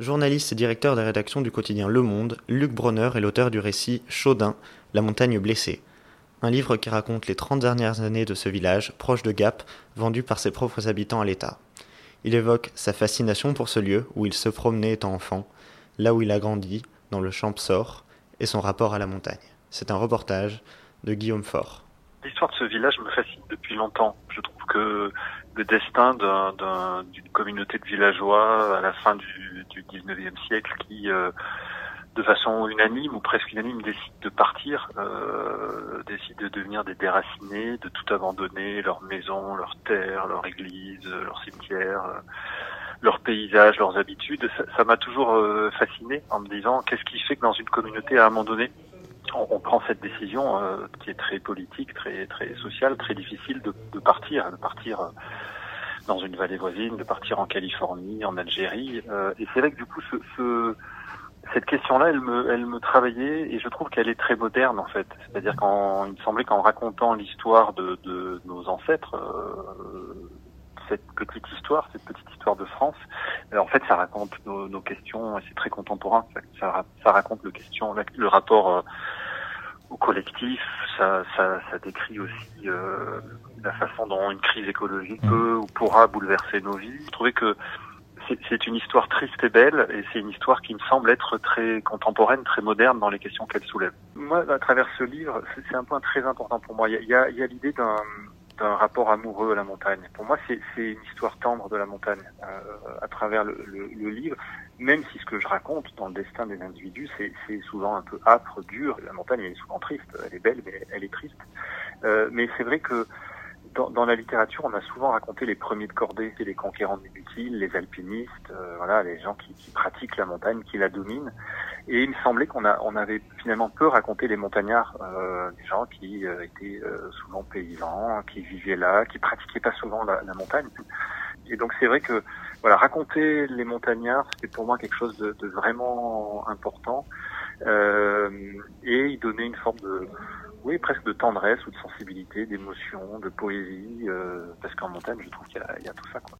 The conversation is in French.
Journaliste et directeur des rédactions du quotidien Le Monde, Luc Bronner est l'auteur du récit Chaudin, La montagne blessée. Un livre qui raconte les 30 dernières années de ce village, proche de Gap, vendu par ses propres habitants à l'État. Il évoque sa fascination pour ce lieu où il se promenait étant enfant, là où il a grandi, dans le Champsor, et son rapport à la montagne. C'est un reportage de Guillaume Faure. L'histoire de ce village me fascine depuis longtemps. Je trouve que le destin d'une communauté de villageois à la fin du, du 19e siècle qui, euh, de façon unanime ou presque unanime, décide de partir, euh, décide de devenir des déracinés, de tout abandonner, leur maison, leur terre, leur église, leur cimetière, euh, leur paysage, leurs habitudes. Ça m'a toujours euh, fasciné en me disant qu'est-ce qui fait que dans une communauté, à un moment donné, on, prend cette décision qui est très politique, très très sociale, très difficile de, partir, de partir dans une vallée voisine, de partir en Californie, en Algérie. Euh, et c'est vrai que du coup, ce, ce cette question-là, elle me, travaillait et je trouve qu'elle est très moderne en fait. C'est-à-dire qu'en, il me semblait qu'en racontant l'histoire de, nos ancêtres, euh, cette petite histoire, cette petite histoire de France, en fait, ça raconte nos, questions et c'est très contemporain. Ça, raconte le question, le rapport euh, au collectif. Ça, ça, ça décrit aussi euh, la façon dont une crise écologique peut ou pourra bouleverser nos vies. Je trouvais que c'est une histoire triste et belle, et c'est une histoire qui me semble être très contemporaine, très moderne dans les questions qu'elle soulève. Moi, à travers ce livre, c'est un point très important pour moi. Il y a, il y a l'idée d'un rapport amoureux à la montagne. Pour moi, c'est une histoire tendre de la montagne euh, à travers le, le, le, livre, même si ce que je raconte dans le destin des individus, c'est souvent un peu âpre, dur. La montagne, elle est souvent triste. Elle est belle, mais elle est triste. Euh, mais c'est vrai que dans, dans, la littérature, on a souvent raconté les premiers de cordée, les conquérants inutiles, les alpinistes, euh, voilà, les gens qui, qui, pratiquent la montagne, qui la dominent. Et il me semblait qu'on a, on avait finalement peu raconté les montagnards, euh, des gens qui euh, étaient euh, souvent paysans, qui vivaient là, qui pratiquaient pas souvent la, la montagne. Et donc c'est vrai que voilà, raconter les montagnards, c'était pour moi quelque chose de, de vraiment important, euh, et y donner une forme de oui, presque de tendresse ou de sensibilité, d'émotion, de poésie, euh, parce qu'en montagne, je trouve qu'il y, y, a tout ça. Quoi.